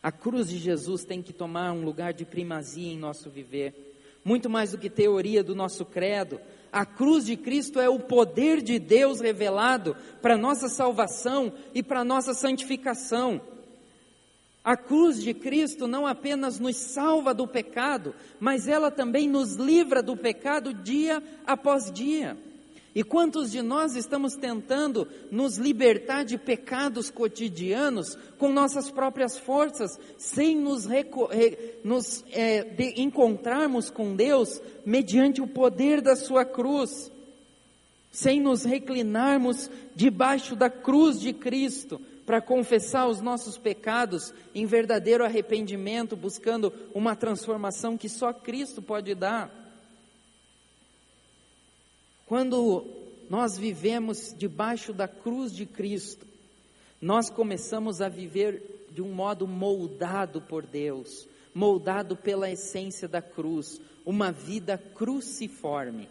A cruz de Jesus tem que tomar um lugar de primazia em nosso viver, muito mais do que teoria do nosso credo. A cruz de Cristo é o poder de Deus revelado para nossa salvação e para nossa santificação. A cruz de Cristo não apenas nos salva do pecado, mas ela também nos livra do pecado dia após dia. E quantos de nós estamos tentando nos libertar de pecados cotidianos com nossas próprias forças, sem nos, nos é, de, encontrarmos com Deus mediante o poder da Sua cruz, sem nos reclinarmos debaixo da cruz de Cristo para confessar os nossos pecados em verdadeiro arrependimento, buscando uma transformação que só Cristo pode dar? Quando nós vivemos debaixo da cruz de Cristo, nós começamos a viver de um modo moldado por Deus, moldado pela essência da cruz, uma vida cruciforme,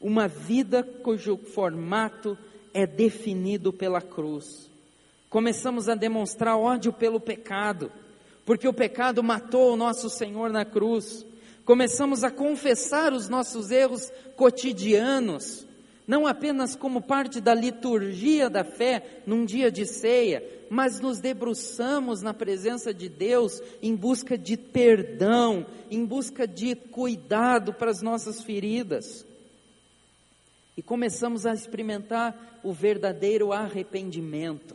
uma vida cujo formato é definido pela cruz. Começamos a demonstrar ódio pelo pecado, porque o pecado matou o nosso Senhor na cruz começamos a confessar os nossos erros cotidianos, não apenas como parte da liturgia da fé num dia de ceia, mas nos debruçamos na presença de Deus em busca de perdão, em busca de cuidado para as nossas feridas. E começamos a experimentar o verdadeiro arrependimento.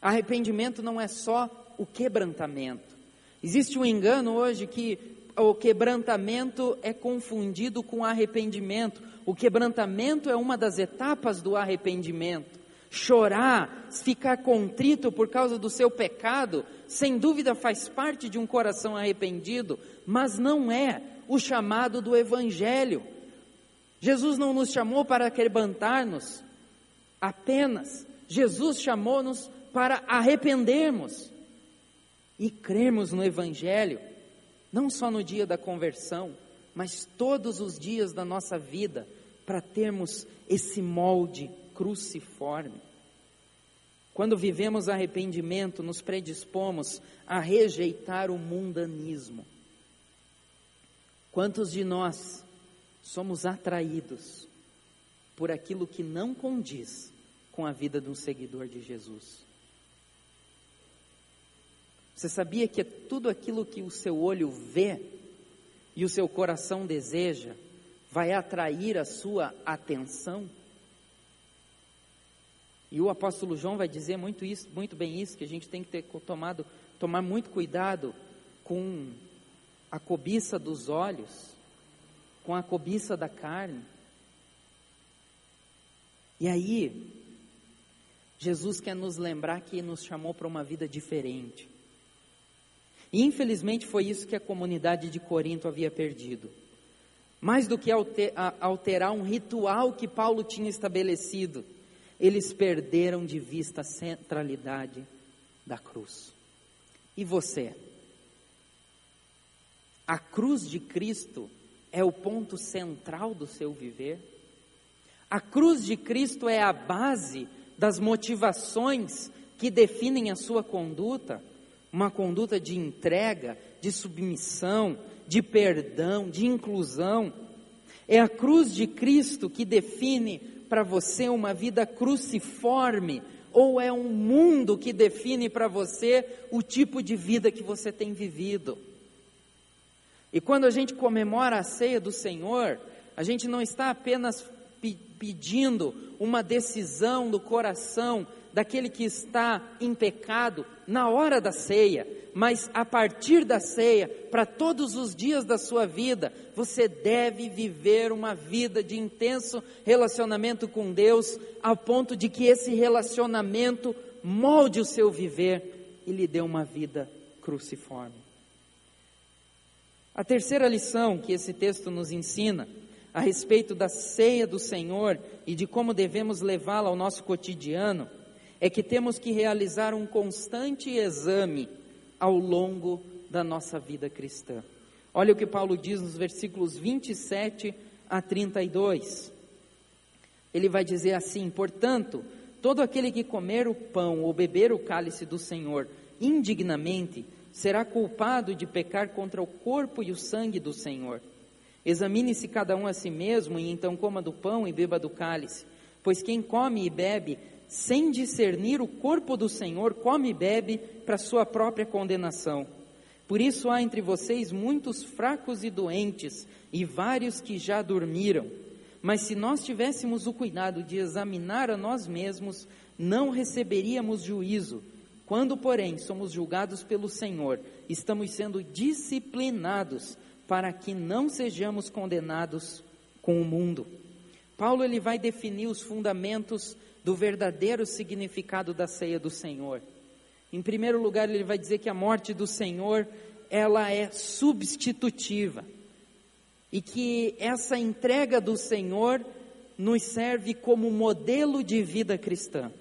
Arrependimento não é só o quebrantamento. Existe um engano hoje que o quebrantamento é confundido com arrependimento. O quebrantamento é uma das etapas do arrependimento. Chorar, ficar contrito por causa do seu pecado, sem dúvida faz parte de um coração arrependido, mas não é o chamado do Evangelho. Jesus não nos chamou para quebrantar-nos apenas, Jesus chamou-nos para arrependermos e crermos no Evangelho não só no dia da conversão, mas todos os dias da nossa vida, para termos esse molde cruciforme. Quando vivemos arrependimento, nos predispomos a rejeitar o mundanismo. Quantos de nós somos atraídos por aquilo que não condiz com a vida de um seguidor de Jesus? Você sabia que é tudo aquilo que o seu olho vê e o seu coração deseja vai atrair a sua atenção? E o apóstolo João vai dizer muito isso, muito bem isso, que a gente tem que ter tomado, tomar muito cuidado com a cobiça dos olhos, com a cobiça da carne. E aí, Jesus quer nos lembrar que nos chamou para uma vida diferente. E infelizmente foi isso que a comunidade de Corinto havia perdido. Mais do que alterar um ritual que Paulo tinha estabelecido, eles perderam de vista a centralidade da cruz. E você? A cruz de Cristo é o ponto central do seu viver? A cruz de Cristo é a base das motivações que definem a sua conduta? Uma conduta de entrega, de submissão, de perdão, de inclusão. É a cruz de Cristo que define para você uma vida cruciforme, ou é um mundo que define para você o tipo de vida que você tem vivido. E quando a gente comemora a ceia do Senhor, a gente não está apenas pedindo uma decisão do coração daquele que está em pecado na hora da ceia, mas a partir da ceia, para todos os dias da sua vida, você deve viver uma vida de intenso relacionamento com Deus, ao ponto de que esse relacionamento molde o seu viver e lhe dê uma vida cruciforme. A terceira lição que esse texto nos ensina a respeito da ceia do Senhor e de como devemos levá-la ao nosso cotidiano, é que temos que realizar um constante exame ao longo da nossa vida cristã. Olha o que Paulo diz nos versículos 27 a 32. Ele vai dizer assim: Portanto, todo aquele que comer o pão ou beber o cálice do Senhor indignamente será culpado de pecar contra o corpo e o sangue do Senhor. Examine-se cada um a si mesmo, e então coma do pão e beba do cálice. Pois quem come e bebe, sem discernir o corpo do Senhor, come e bebe para sua própria condenação. Por isso há entre vocês muitos fracos e doentes, e vários que já dormiram. Mas se nós tivéssemos o cuidado de examinar a nós mesmos, não receberíamos juízo. Quando, porém, somos julgados pelo Senhor, estamos sendo disciplinados para que não sejamos condenados com o mundo. Paulo ele vai definir os fundamentos do verdadeiro significado da ceia do Senhor. Em primeiro lugar, ele vai dizer que a morte do Senhor, ela é substitutiva. E que essa entrega do Senhor nos serve como modelo de vida cristã.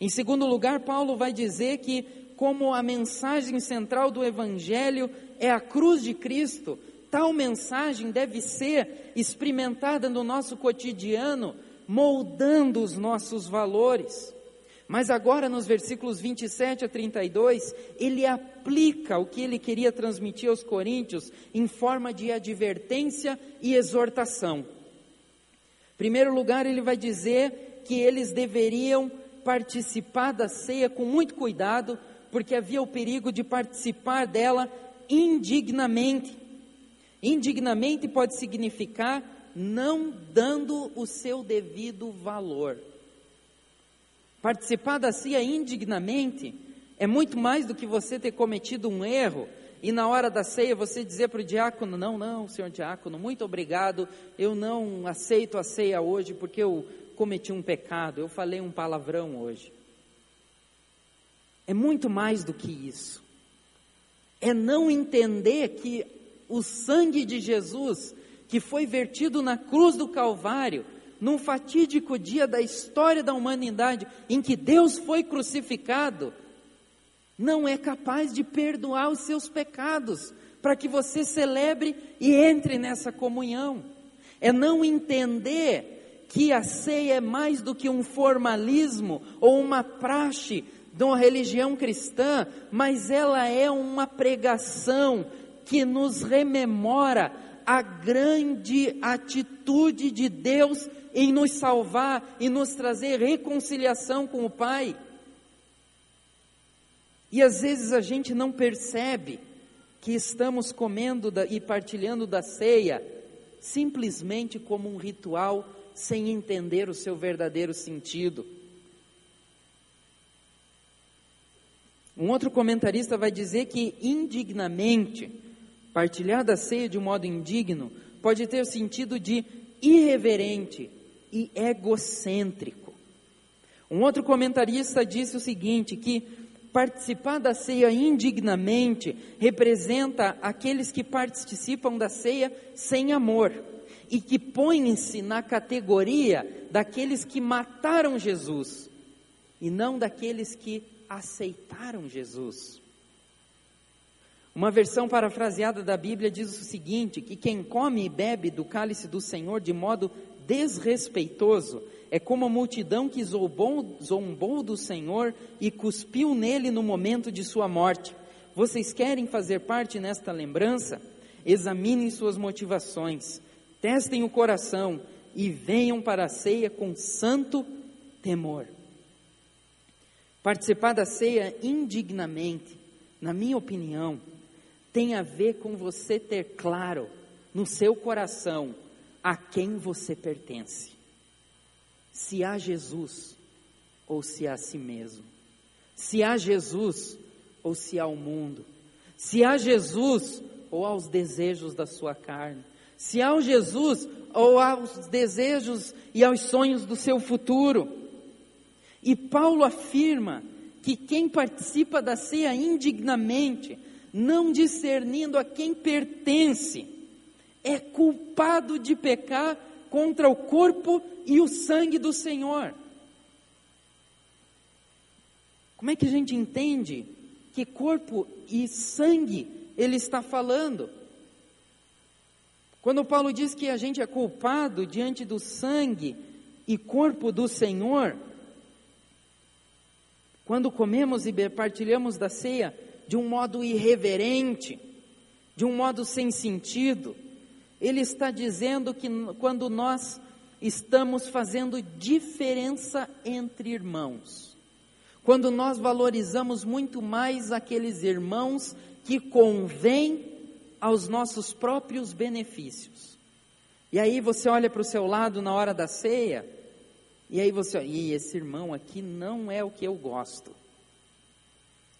Em segundo lugar, Paulo vai dizer que como a mensagem central do evangelho é a cruz de Cristo, tal mensagem deve ser experimentada no nosso cotidiano, moldando os nossos valores. Mas agora, nos versículos 27 a 32, ele aplica o que ele queria transmitir aos coríntios em forma de advertência e exortação. Em primeiro lugar, ele vai dizer que eles deveriam participar da ceia com muito cuidado, porque havia o perigo de participar dela indignamente. Indignamente pode significar não dando o seu devido valor. Participar da ceia indignamente é muito mais do que você ter cometido um erro e na hora da ceia você dizer para o diácono: Não, não, senhor diácono, muito obrigado, eu não aceito a ceia hoje porque eu cometi um pecado, eu falei um palavrão hoje. É muito mais do que isso. É não entender que o sangue de Jesus, que foi vertido na cruz do Calvário, num fatídico dia da história da humanidade em que Deus foi crucificado, não é capaz de perdoar os seus pecados, para que você celebre e entre nessa comunhão. É não entender que a ceia é mais do que um formalismo ou uma praxe de uma religião cristã, mas ela é uma pregação que nos rememora a grande atitude de Deus em nos salvar e nos trazer reconciliação com o Pai. E às vezes a gente não percebe que estamos comendo e partilhando da ceia simplesmente como um ritual sem entender o seu verdadeiro sentido. Um outro comentarista vai dizer que indignamente, partilhar da ceia de um modo indigno, pode ter o sentido de irreverente e egocêntrico. Um outro comentarista disse o seguinte: que participar da ceia indignamente representa aqueles que participam da ceia sem amor e que põem-se na categoria daqueles que mataram Jesus e não daqueles que aceitaram Jesus. Uma versão parafraseada da Bíblia diz o seguinte: que quem come e bebe do cálice do Senhor de modo desrespeitoso é como a multidão que zombou, zombou do Senhor e cuspiu nele no momento de sua morte. Vocês querem fazer parte nesta lembrança? Examinem suas motivações, testem o coração e venham para a ceia com santo temor. Participar da ceia indignamente, na minha opinião, tem a ver com você ter claro no seu coração a quem você pertence. Se a Jesus ou se a si mesmo. Se a Jesus ou se ao mundo. Se a Jesus ou aos desejos da sua carne. Se ao Jesus ou aos desejos e aos sonhos do seu futuro. E Paulo afirma que quem participa da ceia indignamente, não discernindo a quem pertence, é culpado de pecar contra o corpo e o sangue do Senhor. Como é que a gente entende que corpo e sangue ele está falando? Quando Paulo diz que a gente é culpado diante do sangue e corpo do Senhor, quando comemos e partilhamos da ceia de um modo irreverente, de um modo sem sentido, ele está dizendo que quando nós estamos fazendo diferença entre irmãos, quando nós valorizamos muito mais aqueles irmãos que convêm aos nossos próprios benefícios. E aí você olha para o seu lado na hora da ceia, e aí você, e esse irmão aqui não é o que eu gosto.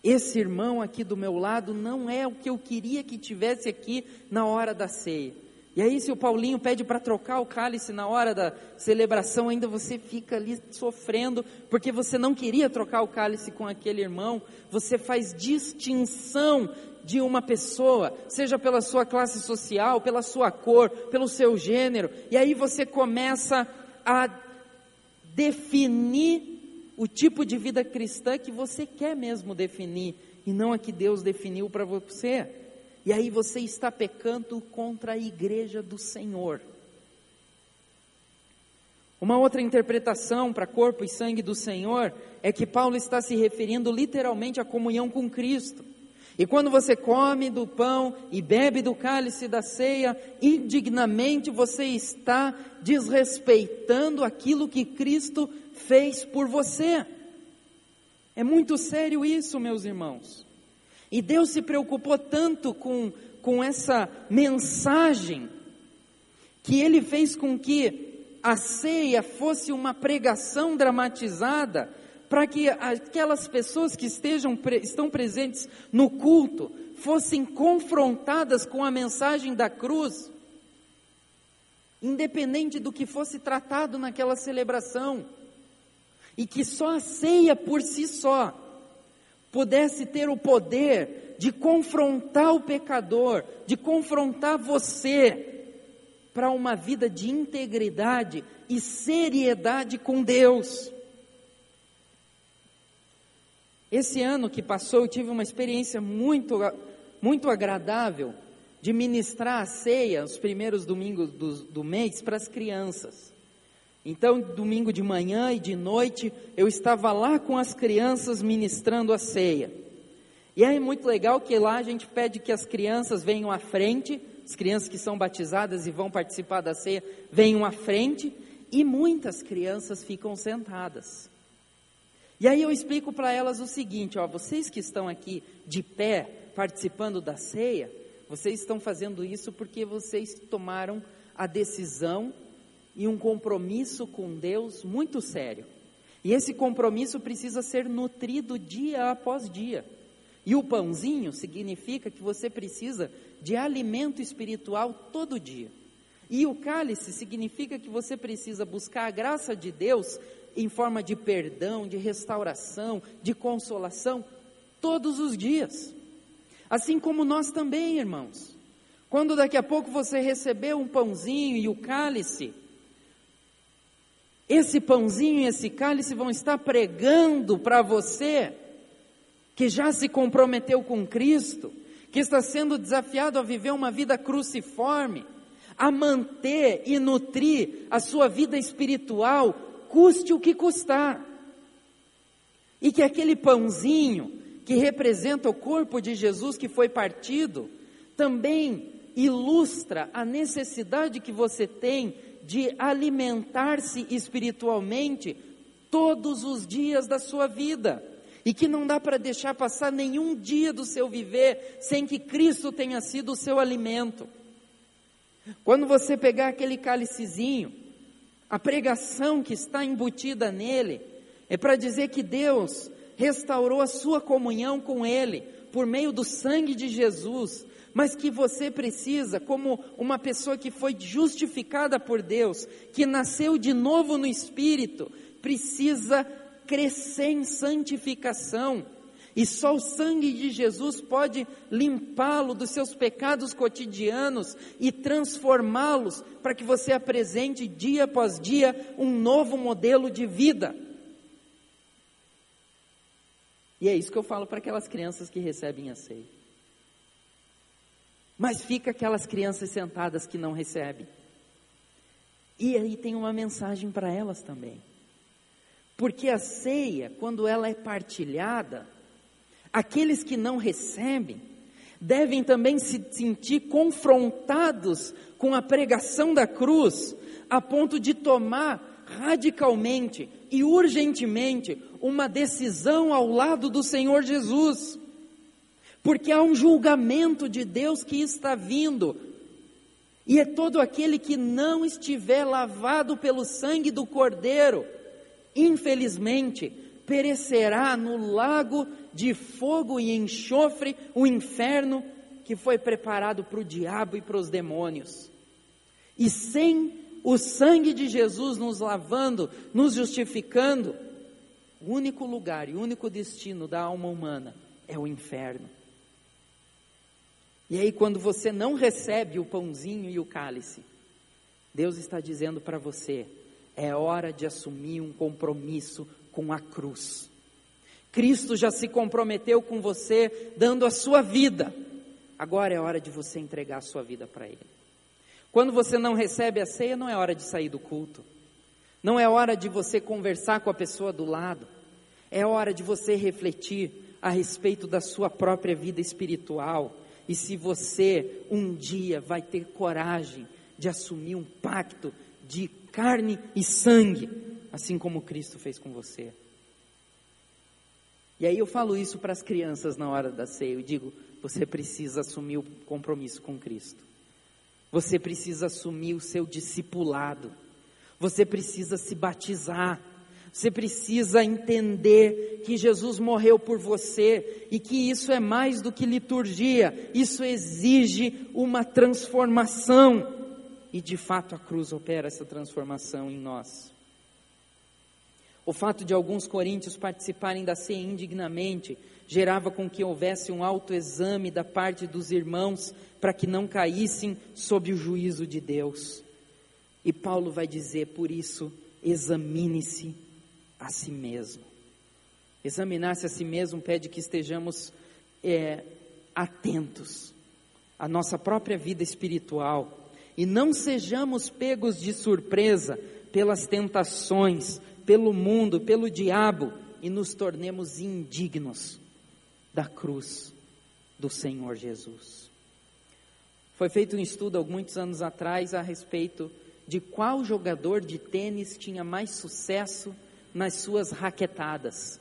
Esse irmão aqui do meu lado não é o que eu queria que tivesse aqui na hora da ceia. E aí, se o Paulinho pede para trocar o cálice na hora da celebração, ainda você fica ali sofrendo, porque você não queria trocar o cálice com aquele irmão, você faz distinção de uma pessoa, seja pela sua classe social, pela sua cor, pelo seu gênero, e aí você começa a definir o tipo de vida cristã que você quer mesmo definir, e não a que Deus definiu para você. E aí você está pecando contra a igreja do Senhor. Uma outra interpretação para corpo e sangue do Senhor é que Paulo está se referindo literalmente à comunhão com Cristo. E quando você come do pão e bebe do cálice da ceia, indignamente você está desrespeitando aquilo que Cristo fez por você. É muito sério isso, meus irmãos. E Deus se preocupou tanto com, com essa mensagem, que Ele fez com que a ceia fosse uma pregação dramatizada, para que aquelas pessoas que estejam, estão presentes no culto fossem confrontadas com a mensagem da cruz, independente do que fosse tratado naquela celebração, e que só a ceia por si só pudesse ter o poder de confrontar o pecador, de confrontar você para uma vida de integridade e seriedade com Deus. Esse ano que passou, eu tive uma experiência muito, muito agradável de ministrar a ceia, os primeiros domingos do, do mês, para as crianças. Então, domingo de manhã e de noite, eu estava lá com as crianças ministrando a ceia. E é muito legal que lá a gente pede que as crianças venham à frente, as crianças que são batizadas e vão participar da ceia, venham à frente, e muitas crianças ficam sentadas. E aí eu explico para elas o seguinte, ó, vocês que estão aqui de pé participando da ceia, vocês estão fazendo isso porque vocês tomaram a decisão e um compromisso com Deus muito sério. E esse compromisso precisa ser nutrido dia após dia. E o pãozinho significa que você precisa de alimento espiritual todo dia. E o cálice significa que você precisa buscar a graça de Deus em forma de perdão, de restauração, de consolação, todos os dias. Assim como nós também, irmãos. Quando daqui a pouco você receber um pãozinho e o cálice, esse pãozinho e esse cálice vão estar pregando para você que já se comprometeu com Cristo, que está sendo desafiado a viver uma vida cruciforme, a manter e nutrir a sua vida espiritual, custe o que custar. E que aquele pãozinho que representa o corpo de Jesus que foi partido, também ilustra a necessidade que você tem de alimentar-se espiritualmente todos os dias da sua vida. E que não dá para deixar passar nenhum dia do seu viver sem que Cristo tenha sido o seu alimento. Quando você pegar aquele cálicezinho, a pregação que está embutida nele é para dizer que Deus restaurou a sua comunhão com Ele por meio do sangue de Jesus, mas que você precisa, como uma pessoa que foi justificada por Deus, que nasceu de novo no Espírito, precisa crescer em santificação. E só o sangue de Jesus pode limpá-lo dos seus pecados cotidianos e transformá-los para que você apresente dia após dia um novo modelo de vida. E é isso que eu falo para aquelas crianças que recebem a ceia. Mas fica aquelas crianças sentadas que não recebem. E aí tem uma mensagem para elas também. Porque a ceia, quando ela é partilhada, aqueles que não recebem devem também se sentir confrontados com a pregação da cruz, a ponto de tomar radicalmente e urgentemente uma decisão ao lado do Senhor Jesus. Porque há um julgamento de Deus que está vindo. E é todo aquele que não estiver lavado pelo sangue do Cordeiro, infelizmente, perecerá no lago de fogo e enxofre, o inferno que foi preparado para o diabo e para os demônios. E sem o sangue de Jesus nos lavando, nos justificando, o único lugar e o único destino da alma humana é o inferno. E aí, quando você não recebe o pãozinho e o cálice, Deus está dizendo para você: é hora de assumir um compromisso com a cruz. Cristo já se comprometeu com você, dando a sua vida. Agora é hora de você entregar a sua vida para Ele. Quando você não recebe a ceia, não é hora de sair do culto. Não é hora de você conversar com a pessoa do lado. É hora de você refletir a respeito da sua própria vida espiritual. E se você um dia vai ter coragem de assumir um pacto de carne e sangue, assim como Cristo fez com você. E aí eu falo isso para as crianças na hora da ceia, eu digo, você precisa assumir o compromisso com Cristo. Você precisa assumir o seu discipulado. Você precisa se batizar. Você precisa entender que Jesus morreu por você e que isso é mais do que liturgia, isso exige uma transformação. E de fato a cruz opera essa transformação em nós. O fato de alguns coríntios participarem da ceia indignamente gerava com que houvesse um autoexame da parte dos irmãos para que não caíssem sob o juízo de Deus. E Paulo vai dizer, por isso, examine-se a si mesmo. Examinar-se a si mesmo pede que estejamos é, atentos à nossa própria vida espiritual e não sejamos pegos de surpresa pelas tentações, pelo mundo, pelo diabo e nos tornemos indignos da cruz do Senhor Jesus. Foi feito um estudo muitos anos atrás a respeito de qual jogador de tênis tinha mais sucesso nas suas raquetadas.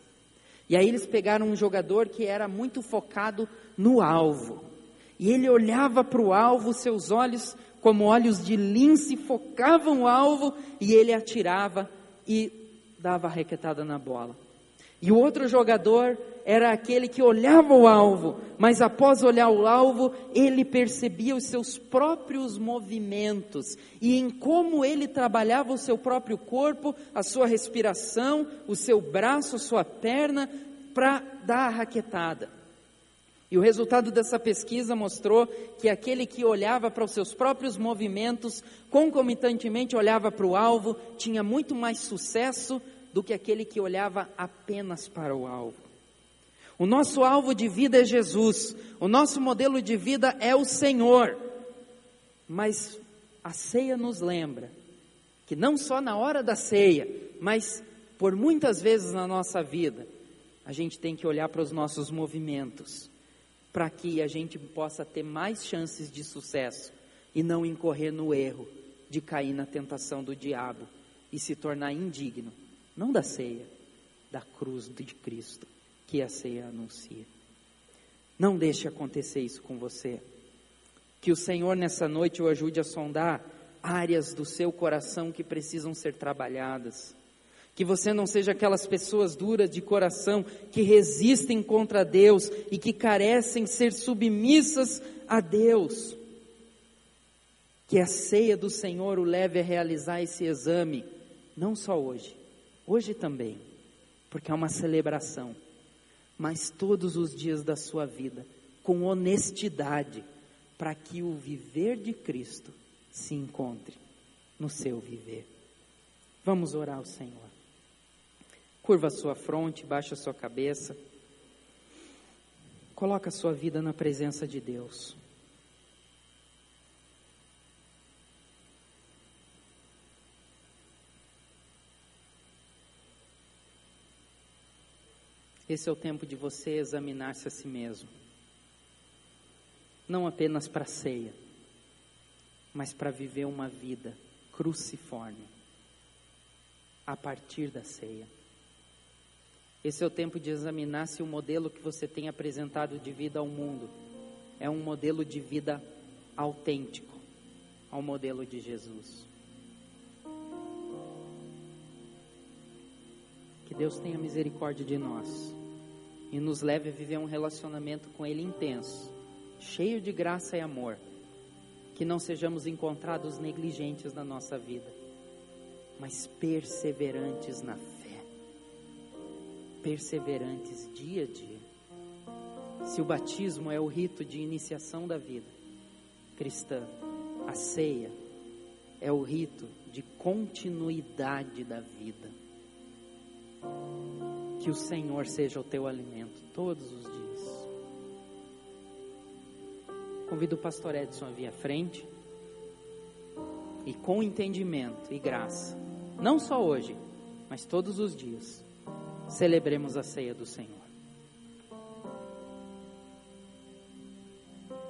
E aí eles pegaram um jogador que era muito focado no alvo. E ele olhava para o alvo, seus olhos, como olhos de lince, focavam o alvo e ele atirava e dava a requetada na bola. E o outro jogador era aquele que olhava o alvo, mas após olhar o alvo, ele percebia os seus próprios movimentos e em como ele trabalhava o seu próprio corpo, a sua respiração, o seu braço, a sua perna, para dar a raquetada. E o resultado dessa pesquisa mostrou que aquele que olhava para os seus próprios movimentos, concomitantemente olhava para o alvo, tinha muito mais sucesso do que aquele que olhava apenas para o alvo. O nosso alvo de vida é Jesus, o nosso modelo de vida é o Senhor. Mas a ceia nos lembra que não só na hora da ceia, mas por muitas vezes na nossa vida, a gente tem que olhar para os nossos movimentos, para que a gente possa ter mais chances de sucesso e não incorrer no erro de cair na tentação do diabo e se tornar indigno não da ceia, da cruz de Cristo, que a ceia anuncia. Não deixe acontecer isso com você. Que o Senhor nessa noite o ajude a sondar áreas do seu coração que precisam ser trabalhadas. Que você não seja aquelas pessoas duras de coração que resistem contra Deus e que carecem ser submissas a Deus. Que a ceia do Senhor o leve a realizar esse exame, não só hoje, Hoje também, porque é uma celebração. mas todos os dias da sua vida, com honestidade, para que o viver de Cristo se encontre no seu viver. Vamos orar ao Senhor. Curva a sua fronte, baixa a sua cabeça. Coloca a sua vida na presença de Deus. Esse é o tempo de você examinar-se a si mesmo. Não apenas para a ceia, mas para viver uma vida cruciforme a partir da ceia. Esse é o tempo de examinar se o modelo que você tem apresentado de vida ao mundo é um modelo de vida autêntico ao modelo de Jesus. Deus tenha misericórdia de nós e nos leve a viver um relacionamento com Ele intenso, cheio de graça e amor. Que não sejamos encontrados negligentes na nossa vida, mas perseverantes na fé. Perseverantes dia a dia. Se o batismo é o rito de iniciação da vida cristã, a ceia é o rito de continuidade da vida. Que o Senhor seja o teu alimento todos os dias. Convido o pastor Edson a vir à frente e com entendimento e graça, não só hoje, mas todos os dias, celebremos a ceia do Senhor.